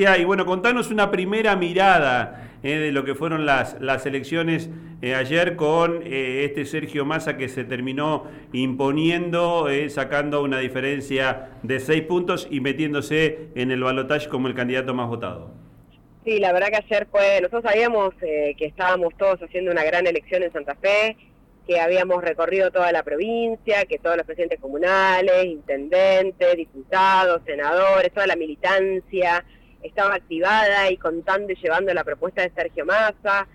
Y bueno, contanos una primera mirada eh, de lo que fueron las, las elecciones eh, ayer con eh, este Sergio Massa que se terminó imponiendo, sacando una diferencia de seis puntos y metiéndose en el balotaje como el candidato más votado. Sí, la verdad que ayer fue, nosotros sabíamos que estábamos todos haciendo una gran elección en Santa Fe, que habíamos recorrido toda la provincia, que todos los presidentes comunales, intendentes, diputados, senadores, toda la militancia, estaba activada y contando y llevando la propuesta de Sergio Massa.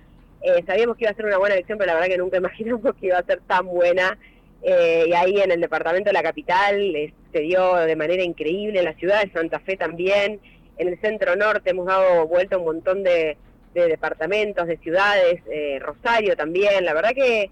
Eh, sabíamos que iba a ser una buena elección, pero la verdad que nunca imaginamos que iba a ser tan buena. Eh, y ahí en el departamento de la capital se dio de manera increíble, en la ciudad de Santa Fe también, en el centro norte hemos dado vuelta un montón de, departamentos, de ciudades, eh, Rosario también, la verdad que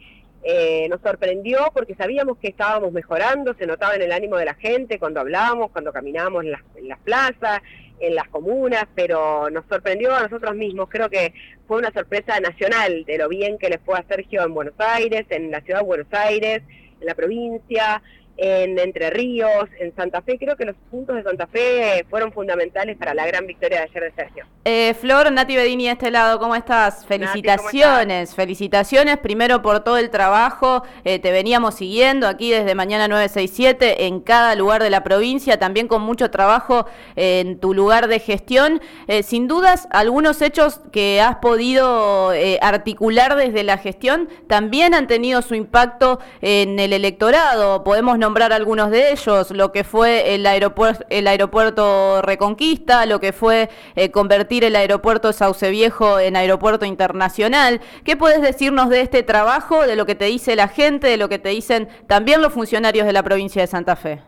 nos sorprendió porque sabíamos que estábamos mejorando, se notaba en el ánimo de la gente cuando hablábamos, cuando caminábamos las, en las plazas, en las comunas, pero nos sorprendió a nosotros mismos. Creo que fue una sorpresa nacional de lo bien que le fue a Sergio en Buenos Aires, en la ciudad de Buenos Aires, en la provincia, en Entre Ríos, en Santa Fe. Creo que los puntos de Santa Fe fueron fundamentales para la gran victoria de ayer de Sergio. Eh, Flor, Nati Bedini de este lado, ¿cómo estás? Felicitaciones, felicitaciones primero por todo el trabajo. Eh, te veníamos siguiendo aquí desde mañana 967 en cada lugar de la provincia, también con mucho trabajo en tu lugar de gestión. Eh, sin dudas, algunos hechos que has podido articular desde la gestión también han tenido su impacto en el electorado. Podemos nombrar algunos de ellos, lo que fue el aeropuerto, el aeropuerto Reconquista, lo que fue eh, convertir el aeropuerto Sauce Viejo en aeropuerto internacional. ¿Qué puedes decirnos de este trabajo, de lo que te dice la gente, de lo que te dicen también los funcionarios de la provincia de Santa Fe?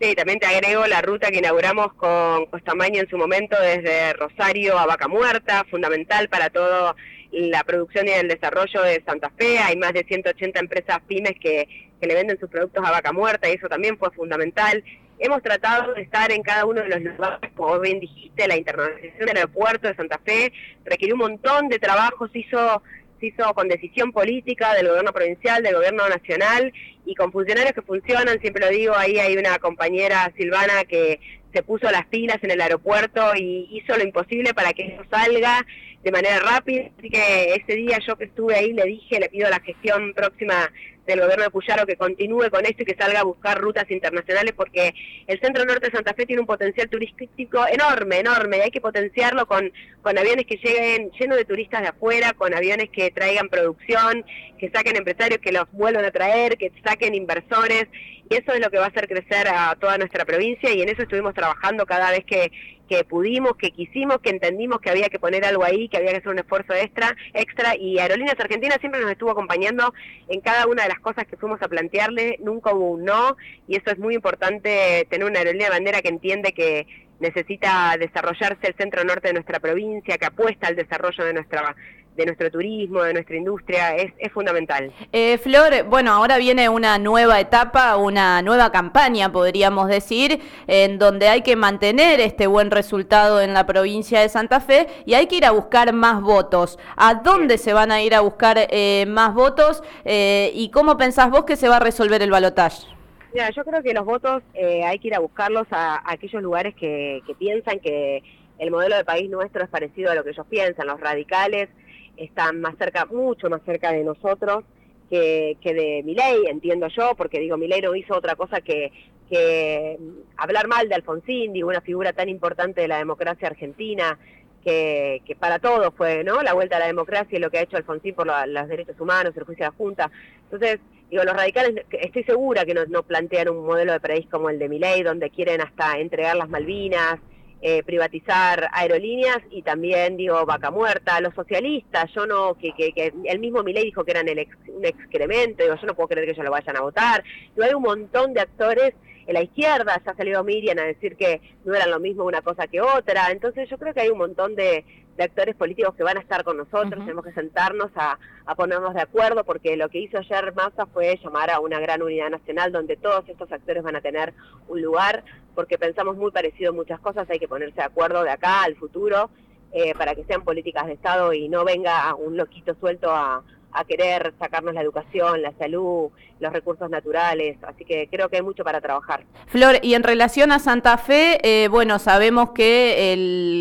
Sí, también te agrego la ruta que inauguramos con Costamaña en su momento desde Rosario a Vaca Muerta, fundamental para toda la producción y el desarrollo de Santa Fe. Hay más de 180 empresas pymes que, que le venden sus productos a Vaca Muerta y eso también fue fundamental. Hemos tratado de estar en cada uno de los lugares, como bien dijiste, la internacionalización del aeropuerto de Santa Fe requirió un montón de trabajo, se hizo hizo con decisión política del gobierno provincial, del gobierno nacional y con funcionarios que funcionan, siempre lo digo, ahí hay una compañera Silvana que se puso las pilas en el aeropuerto y hizo lo imposible para que eso salga de manera rápida, así que ese día yo que estuve ahí le dije, le pido la gestión próxima del gobierno de Puyaro que continúe con esto y que salga a buscar rutas internacionales porque el centro norte de Santa Fe tiene un potencial turístico enorme, enorme, y hay que potenciarlo con, con aviones que lleguen llenos de turistas de afuera, con aviones que traigan producción, que saquen empresarios que los vuelvan a traer, que saquen inversores, y eso es lo que va a hacer crecer a toda nuestra provincia y en eso estuvimos trabajando cada vez que, que pudimos, que quisimos, que entendimos que había que poner algo ahí, que había que hacer un esfuerzo extra, extra. Y Aerolíneas Argentinas siempre nos estuvo acompañando en cada una de las cosas que fuimos a plantearle, nunca hubo un no. Y eso es muy importante tener una aerolínea de bandera que entiende que necesita desarrollarse el centro norte de nuestra provincia, que apuesta al desarrollo de nuestra de nuestro turismo, de nuestra industria, es, es fundamental. Eh, Flor, bueno, ahora viene una nueva etapa, una nueva campaña, podríamos decir, en donde hay que mantener este buen resultado en la provincia de Santa Fe y hay que ir a buscar más votos. ¿A dónde se van a ir a buscar eh, más votos eh, y cómo pensás vos que se va a resolver el balotaje? Mira, yo creo que los votos hay que ir a buscarlos a, aquellos lugares que, piensan que el modelo de país nuestro es parecido a lo que ellos piensan, los radicales están más cerca, mucho más cerca de nosotros que, que de Milei, entiendo yo, porque digo, Milei no hizo otra cosa que, que hablar mal de Alfonsín, digo, una figura tan importante de la democracia argentina, que, que, para todos fue, ¿no? La vuelta a la democracia y lo que ha hecho Alfonsín por los derechos humanos, el juicio de la Junta. Entonces, digo, los radicales, estoy segura que no, plantean un modelo de país como el de Milei, donde quieren hasta entregar las Malvinas, eh, privatizar aerolíneas y también, digo, vaca muerta. Los socialistas, yo no, que, que, que el mismo Milei dijo que eran el un excremento, digo, yo no puedo creer que ellos lo vayan a votar. Digo, hay un montón de actores en la izquierda, ya ha salido Miriam a decir que no eran lo mismo una cosa que otra. Entonces yo creo que hay un montón de, de actores políticos que van a estar con nosotros, tenemos que sentarnos a, a, ponernos de acuerdo, porque lo que hizo ayer Massa fue llamar a una gran unidad nacional donde todos estos actores van a tener un lugar, porque pensamos muy parecido en muchas cosas, hay que ponerse de acuerdo de acá al futuro, eh, para que sean políticas de Estado y no venga un loquito suelto a, a querer sacarnos la educación, la salud, los recursos naturales, así que creo que hay mucho para trabajar. Flor, y en relación a Santa Fe, eh, bueno, sabemos que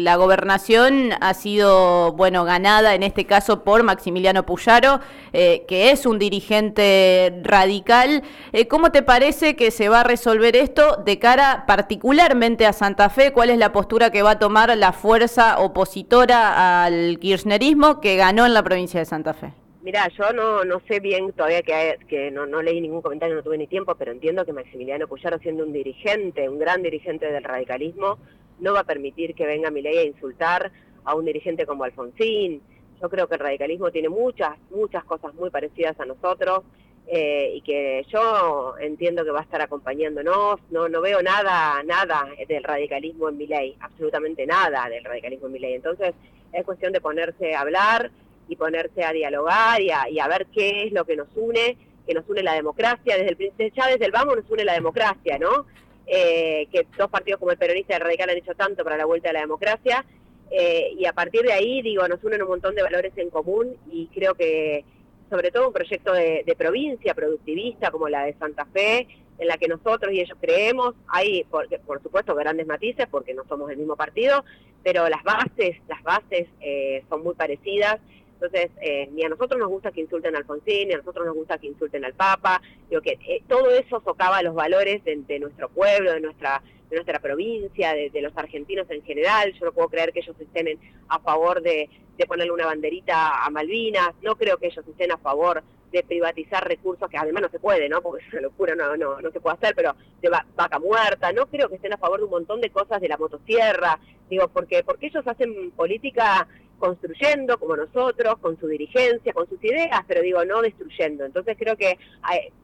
la gobernación ha sido, bueno, ganada en este caso por Maximiliano Puyaro, eh, que es un dirigente radical. Eh, ¿Cómo te parece que se va a resolver esto de cara particularmente a Santa Fe? ¿Cuál es la postura que va a tomar la fuerza opositora al kirchnerismo que ganó en la provincia de Santa Fe? Mira, yo no, no sé bien todavía que, que no, no, leí ningún comentario, no tuve ni tiempo, pero entiendo que Maximiliano Puyaro, siendo un dirigente, un gran dirigente del radicalismo, no va a permitir que venga ley a insultar a un dirigente como Alfonsín. Yo creo que el radicalismo tiene muchas, muchas cosas muy parecidas a nosotros eh, y que yo entiendo que va a estar acompañándonos. No, no veo nada, nada del radicalismo en mi ley, absolutamente nada del radicalismo en mi ley. Entonces es cuestión de ponerse a hablar y ponerse a dialogar y a, ver qué es lo que nos une, que nos une la democracia, desde el ya desde el vamos nos une la democracia, ¿no? Eh, que dos partidos como el peronista y el radical han hecho tanto para la vuelta a la democracia, eh, y a partir de ahí, digo, nos unen un montón de valores en común y creo que sobre todo un proyecto de, provincia productivista como la de Santa Fe, en la que nosotros y ellos creemos, hay por, por supuesto grandes matices porque no somos el mismo partido, pero las bases, las bases eh, son muy parecidas entonces, eh, ni a nosotros nos gusta que insulten a Alfonsín, ni a nosotros nos gusta que insulten al Papa. Digo que eh, todo eso socava los valores de, nuestro pueblo, de nuestra de nuestra provincia, de, los argentinos en general. Yo no puedo creer que ellos estén a favor de, ponerle una banderita a Malvinas. No creo que ellos estén a favor de privatizar recursos, que además no se puede, ¿no? Porque es una locura, no, no, no se puede hacer, pero de vaca muerta. No creo que estén a favor de un montón de cosas de la motosierra. Digo, porque, porque ellos hacen política construyendo como nosotros, con su dirigencia, con sus ideas, pero digo, no destruyendo. Entonces creo que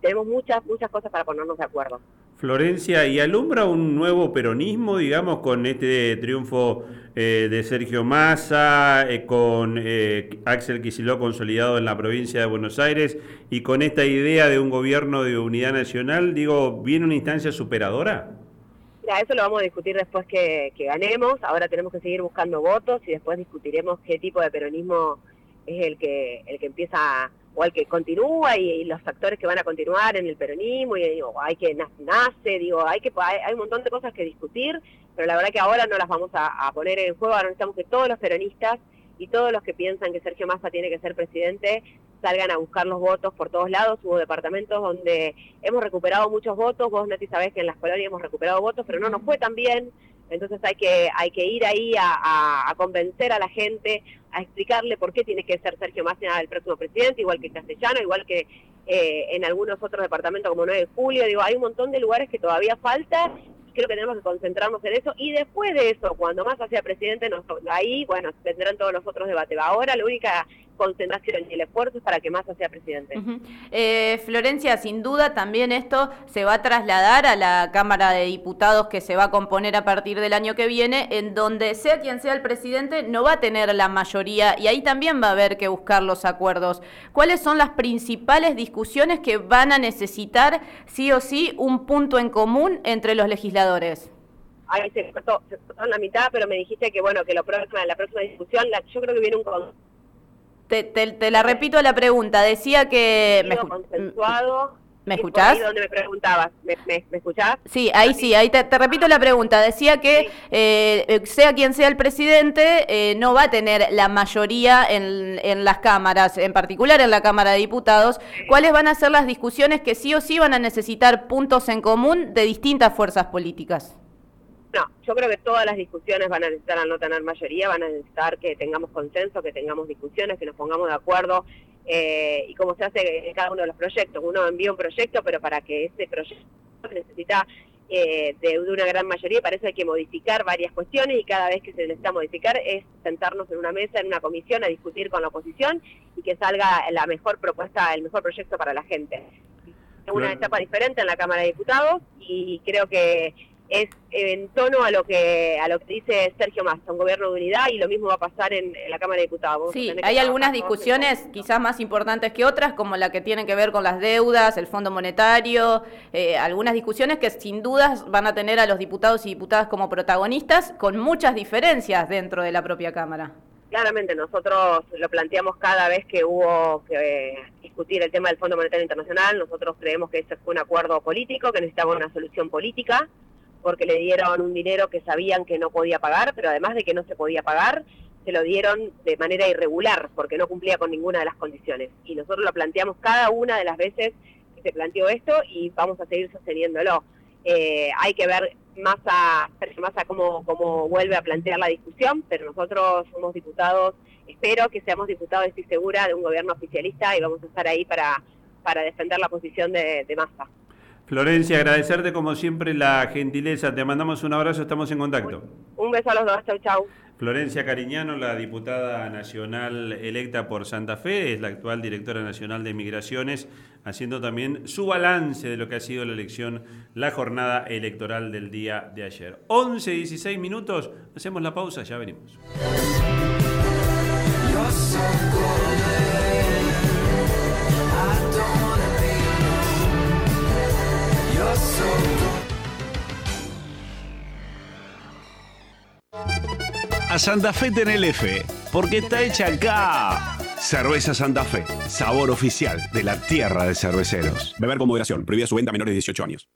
tenemos muchas, muchas cosas para ponernos de acuerdo. Florencia, ¿y alumbra un nuevo peronismo, digamos, con este triunfo eh, de Sergio Massa, eh, con eh, Axel Kicillof consolidado en la provincia de Buenos Aires y con esta idea de un gobierno de unidad nacional? Digo, ¿viene una instancia superadora? Eso lo vamos a discutir después que, ganemos. Ahora tenemos que seguir buscando votos y después discutiremos qué tipo de peronismo es el que el que empieza o el que continúa y, los factores que van a continuar en el peronismo y digo, hay que nace, digo, hay que hay, un montón de cosas que discutir, pero la verdad que ahora no las vamos a, a poner en juego. Ahora necesitamos que todos los peronistas y todos los que piensan que Sergio Massa tiene que ser presidente salgan a buscar los votos por todos lados. Hubo departamentos donde hemos recuperado muchos votos. Vos, Nati, sabés que en las colonias hemos recuperado votos, pero no nos fue tan bien. Entonces hay que, hay que ir ahí a, convencer a la gente, a explicarle por qué tiene que ser Sergio Massa el próximo presidente, igual que Castellano, igual que eh, en algunos otros departamentos como 9 de julio. Digo, hay un montón de lugares que todavía falta creo que tenemos que concentrarnos en eso y después de eso, cuando más sea presidente, ahí, bueno, tendrán todos los otros debates. Ahora la única concentración y el esfuerzo es para que Massa sea presidente. Eh, Florencia, sin duda también esto se va a trasladar a la Cámara de Diputados que se va a componer a partir del año que viene, en donde sea quien sea el presidente no va a tener la mayoría y ahí también va a haber que buscar los acuerdos. ¿Cuáles son las principales discusiones que van a necesitar sí o sí un punto en común entre los legisladores? Ahí se cortó, se cortó en la mitad, pero me dijiste que bueno, que lo próxima, la próxima discusión, yo creo que viene un te, te, la repito la pregunta. Decía que... Me, consensuado. ¿Me escuchás? donde me preguntabas. ¿Me, me, escuchás? Sí, ahí sí, ahí te, repito la pregunta. Decía que eh, sea quien sea el presidente, eh, no va a tener la mayoría en, en, las cámaras, en particular en la Cámara de Diputados. ¿Cuáles van a ser las discusiones que sí o sí van a necesitar puntos en común de distintas fuerzas políticas? No, yo creo que todas las discusiones van a necesitar al no tener mayoría, van a necesitar que tengamos consenso, que tengamos discusiones, que nos pongamos de acuerdo eh, y como se hace en cada uno de los proyectos. Uno envía un proyecto, pero para que ese proyecto necesita eh, de, una gran mayoría, parece que hay que modificar varias cuestiones y cada vez que se necesita modificar es sentarnos en una mesa, en una comisión, a discutir con la oposición y que salga la mejor propuesta, el mejor proyecto para la gente. Es una etapa diferente en la Cámara de Diputados y creo que es en tono a lo que a lo que dice Sergio Massa, un gobierno de unidad y lo mismo va a pasar en, la Cámara de Diputados. sí, hay algunas discusiones quizás más importantes que otras, como la que tienen que ver con las deudas, el Fondo Monetario, eh, algunas discusiones que sin dudas van a tener a los diputados y diputadas como protagonistas, con muchas diferencias dentro de la propia Cámara. Claramente nosotros lo planteamos cada vez que hubo que discutir el tema del Fondo Monetario Internacional, nosotros creemos que ese fue un acuerdo político, que necesitaba una solución política, porque le dieron un dinero que sabían que no podía pagar, pero además de que no se podía pagar, se lo dieron de manera irregular, porque no cumplía con ninguna de las condiciones. Y nosotros lo planteamos cada una de las veces que se planteó esto y vamos a seguir sosteniéndolo. Eh, hay que ver más a cómo, cómo vuelve a plantear la discusión, pero nosotros somos diputados, espero que seamos diputados, estoy segura, de un gobierno oficialista y vamos a estar ahí para, para defender la posición de, de. Florencia, agradecerte como siempre la gentileza, te mandamos un abrazo, estamos en contacto. Un beso a los dos, chau chau. Florencia Cariñano, la diputada nacional electa por Santa Fe, es la actual directora nacional de Migraciones, haciendo también su balance de lo que ha sido la elección, la jornada electoral del día de ayer. 11, 16 minutos, hacemos la pausa, ya venimos. A Santa Fe tenele fe, porque está hecha acá. Cerveza Santa Fe, sabor oficial de la tierra de cerveceros. Beber con moderación, prohibida su venta a menores de 18 años.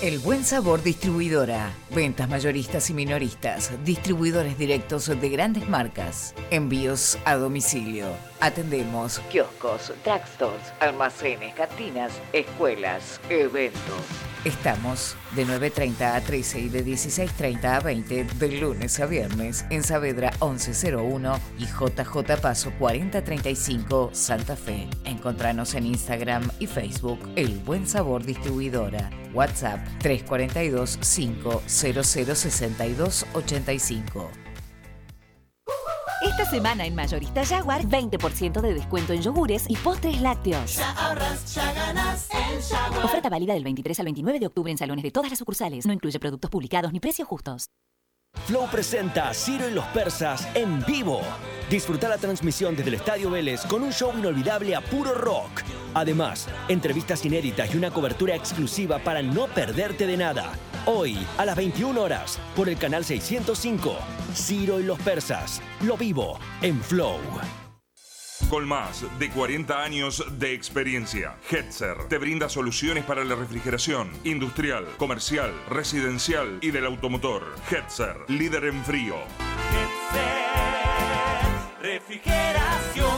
El Buen Sabor Distribuidora. Ventas mayoristas y minoristas. Distribuidores directos de grandes marcas. Envíos a domicilio. Atendemos kioscos, drugstores, almacenes, cantinas, escuelas, eventos. Estamos de 9.30 a 13 y de 16.30 a 20 de lunes a viernes en Saavedra 1101 y JJ Paso 4035 Santa Fe. Encontranos en Instagram y Facebook El Buen Sabor Distribuidora. WhatsApp 342 500 62 85. Esta semana en Mayorista Jaguar, 20% de descuento en yogures y postres lácteos. Ya ahorras, ya ganas. Oferta válida del 23 al 29 de octubre en salones de todas las sucursales. No incluye productos publicados ni precios justos. Flow presenta Ciro y los Persas en vivo. Disfruta la transmisión desde el Estadio Vélez con un show inolvidable a puro rock. Además, entrevistas inéditas y una cobertura exclusiva para no perderte de nada. Hoy, a las 21 horas, por el canal 605, Ciro y los Persas, lo vivo en Flow. Con más de 40 años de experiencia, Hetzer te brinda soluciones para la refrigeración industrial, comercial, residencial y del automotor. Hetzer, líder en frío. Refrigeración.